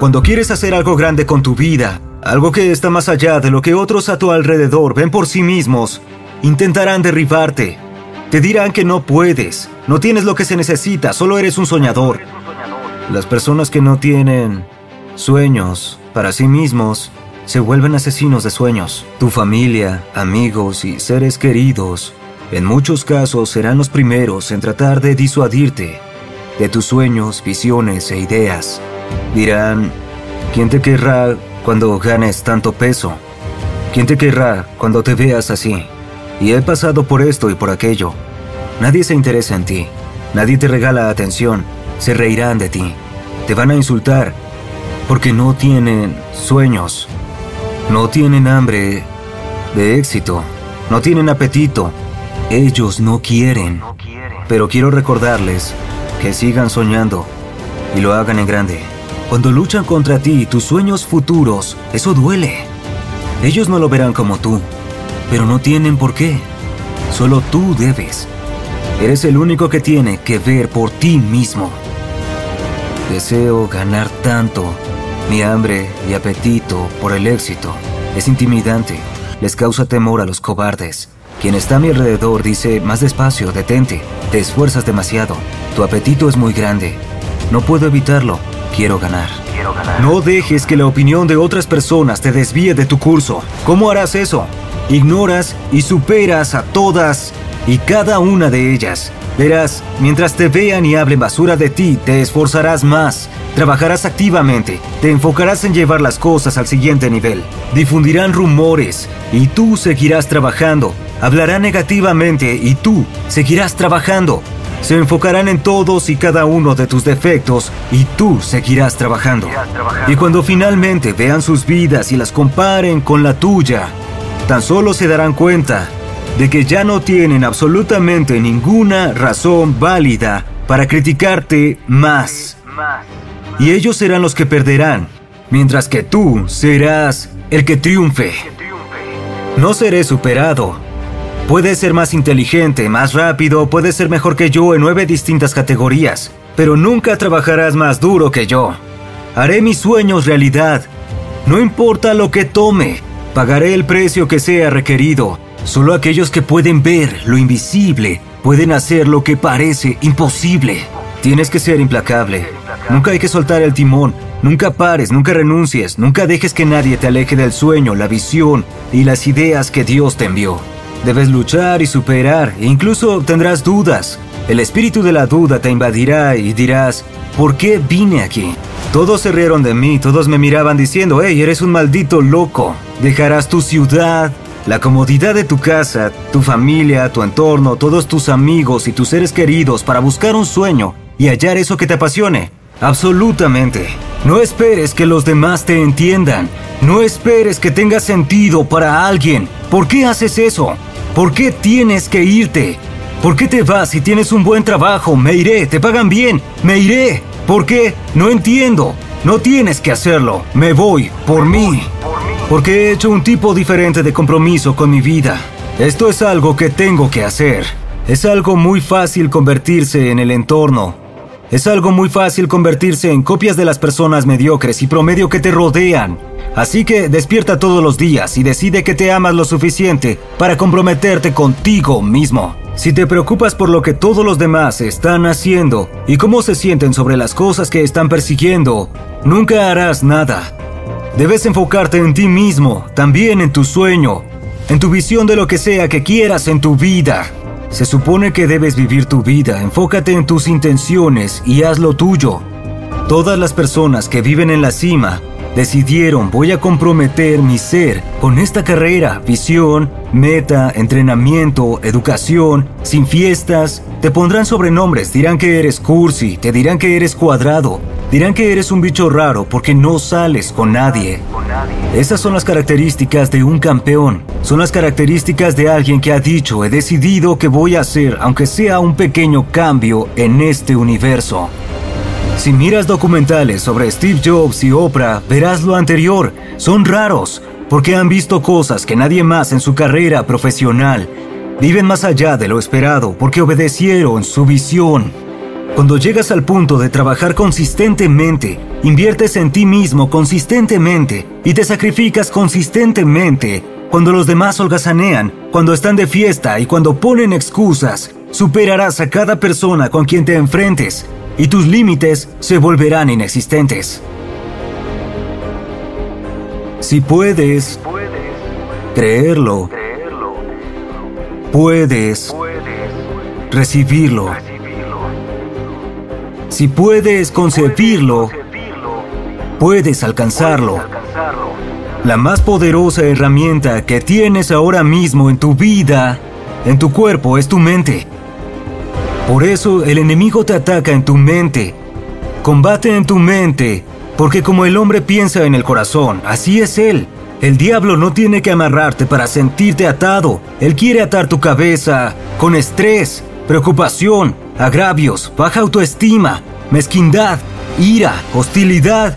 Cuando quieres hacer algo grande con tu vida, algo que está más allá de lo que otros a tu alrededor ven por sí mismos, intentarán derribarte. Te dirán que no puedes, no tienes lo que se necesita, solo eres un soñador. Las personas que no tienen sueños para sí mismos se vuelven asesinos de sueños. Tu familia, amigos y seres queridos, en muchos casos serán los primeros en tratar de disuadirte de tus sueños, visiones e ideas. Dirán, ¿quién te querrá cuando ganes tanto peso? ¿Quién te querrá cuando te veas así? Y he pasado por esto y por aquello. Nadie se interesa en ti. Nadie te regala atención. Se reirán de ti. Te van a insultar. Porque no tienen sueños. No tienen hambre de éxito. No tienen apetito. Ellos no quieren. Pero quiero recordarles que sigan soñando y lo hagan en grande. Cuando luchan contra ti y tus sueños futuros, eso duele. Ellos no lo verán como tú, pero no tienen por qué. Solo tú debes. Eres el único que tiene que ver por ti mismo. Deseo ganar tanto. Mi hambre y apetito por el éxito es intimidante. Les causa temor a los cobardes. Quien está a mi alrededor dice, más despacio, detente, te esfuerzas demasiado, tu apetito es muy grande. No puedo evitarlo, quiero ganar. No dejes que la opinión de otras personas te desvíe de tu curso. ¿Cómo harás eso? Ignoras y superas a todas y cada una de ellas. Verás, mientras te vean y hablen basura de ti, te esforzarás más, trabajarás activamente, te enfocarás en llevar las cosas al siguiente nivel. Difundirán rumores y tú seguirás trabajando. Hablarán negativamente y tú seguirás trabajando. Se enfocarán en todos y cada uno de tus defectos y tú seguirás trabajando. Y cuando finalmente vean sus vidas y las comparen con la tuya, tan solo se darán cuenta de que ya no tienen absolutamente ninguna razón válida para criticarte más. Y ellos serán los que perderán, mientras que tú serás el que triunfe. No seré superado. Puedes ser más inteligente, más rápido, puedes ser mejor que yo en nueve distintas categorías, pero nunca trabajarás más duro que yo. Haré mis sueños realidad. No importa lo que tome, pagaré el precio que sea requerido. Solo aquellos que pueden ver lo invisible pueden hacer lo que parece imposible. Tienes que ser implacable. Nunca hay que soltar el timón. Nunca pares, nunca renuncies, nunca dejes que nadie te aleje del sueño, la visión y las ideas que Dios te envió. Debes luchar y superar, e incluso tendrás dudas. El espíritu de la duda te invadirá y dirás, ¿por qué vine aquí? Todos se rieron de mí, todos me miraban diciendo, hey, eres un maldito loco. Dejarás tu ciudad, la comodidad de tu casa, tu familia, tu entorno, todos tus amigos y tus seres queridos para buscar un sueño y hallar eso que te apasione. Absolutamente. No esperes que los demás te entiendan. No esperes que tenga sentido para alguien. ¿Por qué haces eso? ¿Por qué tienes que irte? ¿Por qué te vas si tienes un buen trabajo? Me iré, te pagan bien, me iré. ¿Por qué? No entiendo. No tienes que hacerlo. Me voy, por mí. Porque he hecho un tipo diferente de compromiso con mi vida. Esto es algo que tengo que hacer. Es algo muy fácil convertirse en el entorno. Es algo muy fácil convertirse en copias de las personas mediocres y promedio que te rodean. Así que despierta todos los días y decide que te amas lo suficiente para comprometerte contigo mismo. Si te preocupas por lo que todos los demás están haciendo y cómo se sienten sobre las cosas que están persiguiendo, nunca harás nada. Debes enfocarte en ti mismo, también en tu sueño, en tu visión de lo que sea que quieras en tu vida. Se supone que debes vivir tu vida, enfócate en tus intenciones y haz lo tuyo. Todas las personas que viven en la cima decidieron voy a comprometer mi ser con esta carrera, visión, meta, entrenamiento, educación, sin fiestas. Te pondrán sobrenombres, dirán que eres cursi, te dirán que eres cuadrado, Dirán que eres un bicho raro porque no sales con nadie. Esas son las características de un campeón. Son las características de alguien que ha dicho, he decidido que voy a hacer, aunque sea un pequeño cambio en este universo. Si miras documentales sobre Steve Jobs y Oprah, verás lo anterior. Son raros, porque han visto cosas que nadie más en su carrera profesional. Viven más allá de lo esperado, porque obedecieron su visión. Cuando llegas al punto de trabajar consistentemente, inviertes en ti mismo consistentemente y te sacrificas consistentemente, cuando los demás holgazanean, cuando están de fiesta y cuando ponen excusas, superarás a cada persona con quien te enfrentes y tus límites se volverán inexistentes. Si puedes creerlo, puedes recibirlo. Si puedes concebirlo, puedes alcanzarlo. La más poderosa herramienta que tienes ahora mismo en tu vida, en tu cuerpo, es tu mente. Por eso el enemigo te ataca en tu mente. Combate en tu mente, porque como el hombre piensa en el corazón, así es él. El diablo no tiene que amarrarte para sentirte atado. Él quiere atar tu cabeza con estrés, preocupación, agravios, baja autoestima, mezquindad, ira, hostilidad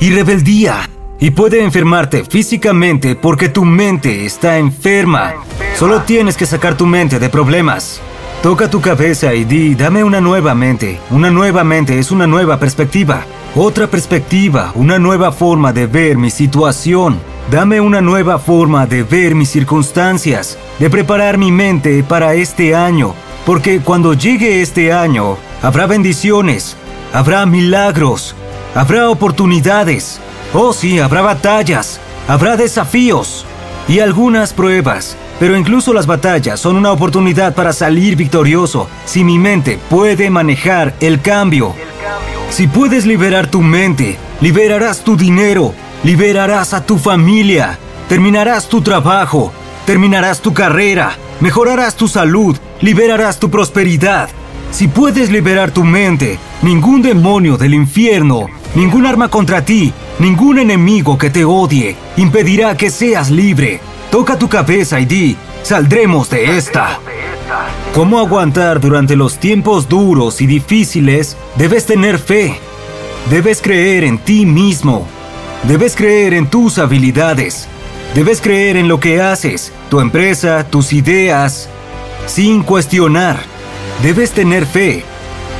y rebeldía. Y puede enfermarte físicamente porque tu mente está enferma. Solo tienes que sacar tu mente de problemas. Toca tu cabeza y di, dame una nueva mente. Una nueva mente es una nueva perspectiva. Otra perspectiva, una nueva forma de ver mi situación. Dame una nueva forma de ver mis circunstancias, de preparar mi mente para este año, porque cuando llegue este año, habrá bendiciones, habrá milagros, habrá oportunidades, oh sí, habrá batallas, habrá desafíos y algunas pruebas. Pero incluso las batallas son una oportunidad para salir victorioso si mi mente puede manejar el cambio. Si puedes liberar tu mente, liberarás tu dinero, liberarás a tu familia, terminarás tu trabajo, terminarás tu carrera, mejorarás tu salud, liberarás tu prosperidad. Si puedes liberar tu mente, ningún demonio del infierno, ningún arma contra ti, ningún enemigo que te odie, impedirá que seas libre. Toca tu cabeza y di, saldremos de esta. ¿Cómo aguantar durante los tiempos duros y difíciles? Debes tener fe. Debes creer en ti mismo. Debes creer en tus habilidades. Debes creer en lo que haces, tu empresa, tus ideas, sin cuestionar. Debes tener fe.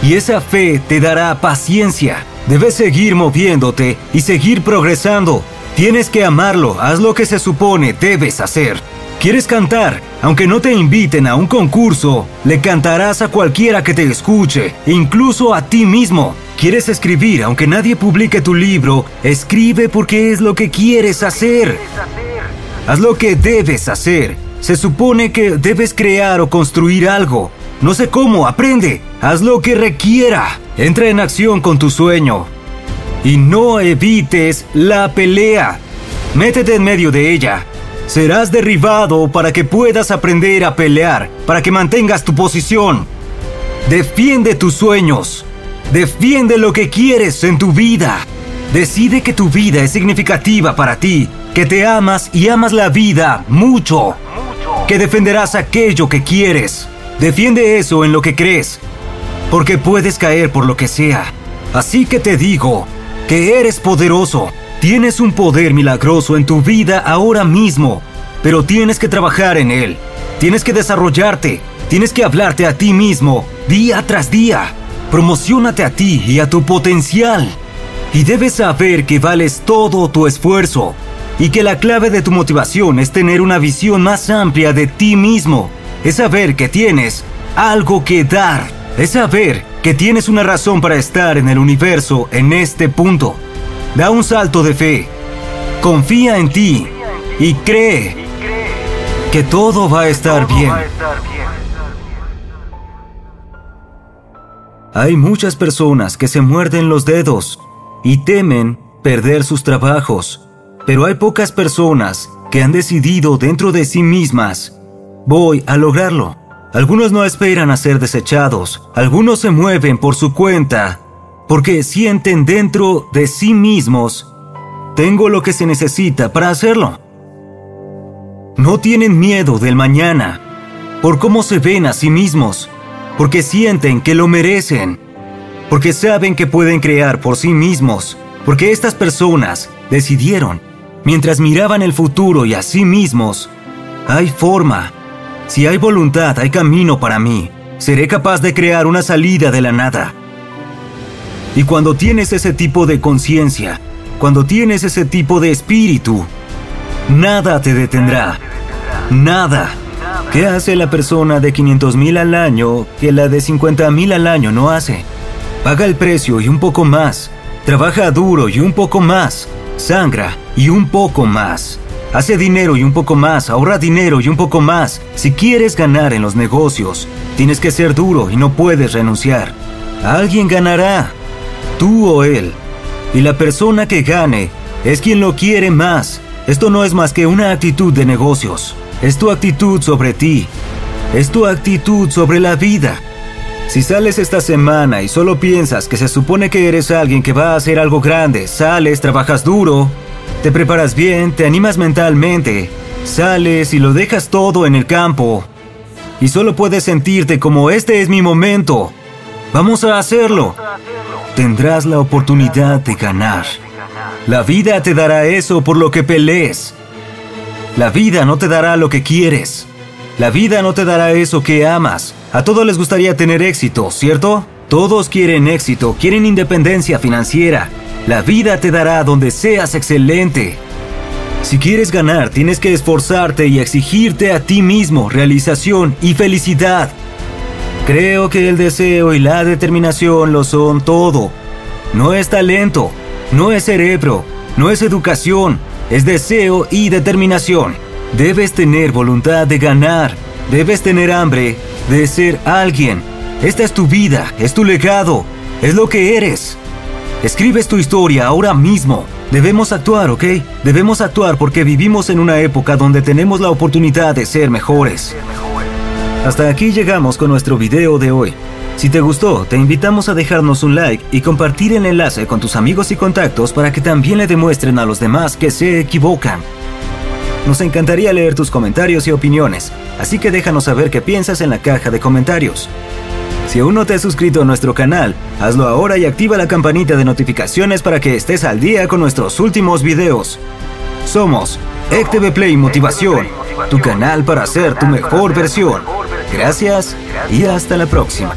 Y esa fe te dará paciencia. Debes seguir moviéndote y seguir progresando. Tienes que amarlo, haz lo que se supone debes hacer. ¿Quieres cantar? Aunque no te inviten a un concurso, le cantarás a cualquiera que te escuche, incluso a ti mismo. ¿Quieres escribir? Aunque nadie publique tu libro, escribe porque es lo que quieres hacer. Haz lo que debes hacer. Se supone que debes crear o construir algo. No sé cómo, aprende. Haz lo que requiera. Entra en acción con tu sueño. Y no evites la pelea. Métete en medio de ella. Serás derribado para que puedas aprender a pelear, para que mantengas tu posición. Defiende tus sueños. Defiende lo que quieres en tu vida. Decide que tu vida es significativa para ti, que te amas y amas la vida mucho, que defenderás aquello que quieres. Defiende eso en lo que crees, porque puedes caer por lo que sea. Así que te digo que eres poderoso. Tienes un poder milagroso en tu vida ahora mismo, pero tienes que trabajar en él. Tienes que desarrollarte. Tienes que hablarte a ti mismo día tras día. Promocionate a ti y a tu potencial. Y debes saber que vales todo tu esfuerzo y que la clave de tu motivación es tener una visión más amplia de ti mismo. Es saber que tienes algo que dar. Es saber que tienes una razón para estar en el universo en este punto. Da un salto de fe. Confía en ti y cree que todo va a estar bien. Hay muchas personas que se muerden los dedos y temen perder sus trabajos, pero hay pocas personas que han decidido dentro de sí mismas, voy a lograrlo. Algunos no esperan a ser desechados, algunos se mueven por su cuenta porque sienten dentro de sí mismos, tengo lo que se necesita para hacerlo. No tienen miedo del mañana, por cómo se ven a sí mismos, porque sienten que lo merecen, porque saben que pueden crear por sí mismos, porque estas personas decidieron, mientras miraban el futuro y a sí mismos, hay forma, si hay voluntad, hay camino para mí, seré capaz de crear una salida de la nada. Y cuando tienes ese tipo de conciencia, cuando tienes ese tipo de espíritu, nada te detendrá. Nada. ¿Qué hace la persona de 500 mil al año que la de 50 mil al año no hace? Paga el precio y un poco más. Trabaja duro y un poco más. Sangra y un poco más. Hace dinero y un poco más. Ahorra dinero y un poco más. Si quieres ganar en los negocios, tienes que ser duro y no puedes renunciar. Alguien ganará tú o él. Y la persona que gane es quien lo quiere más. Esto no es más que una actitud de negocios. Es tu actitud sobre ti. Es tu actitud sobre la vida. Si sales esta semana y solo piensas que se supone que eres alguien que va a hacer algo grande, sales, trabajas duro, te preparas bien, te animas mentalmente, sales y lo dejas todo en el campo, y solo puedes sentirte como este es mi momento, vamos a hacerlo tendrás la oportunidad de ganar. La vida te dará eso por lo que pelees. La vida no te dará lo que quieres. La vida no te dará eso que amas. A todos les gustaría tener éxito, ¿cierto? Todos quieren éxito, quieren independencia financiera. La vida te dará donde seas excelente. Si quieres ganar, tienes que esforzarte y exigirte a ti mismo realización y felicidad. Creo que el deseo y la determinación lo son todo. No es talento, no es cerebro, no es educación, es deseo y determinación. Debes tener voluntad de ganar, debes tener hambre de ser alguien. Esta es tu vida, es tu legado, es lo que eres. Escribes tu historia ahora mismo. Debemos actuar, ¿ok? Debemos actuar porque vivimos en una época donde tenemos la oportunidad de ser mejores. Hasta aquí llegamos con nuestro video de hoy. Si te gustó, te invitamos a dejarnos un like y compartir el enlace con tus amigos y contactos para que también le demuestren a los demás que se equivocan. Nos encantaría leer tus comentarios y opiniones, así que déjanos saber qué piensas en la caja de comentarios. Si aún no te has suscrito a nuestro canal, hazlo ahora y activa la campanita de notificaciones para que estés al día con nuestros últimos videos. Somos ECTV Play Motivación, tu canal para ser tu mejor versión. Gracias y hasta la próxima.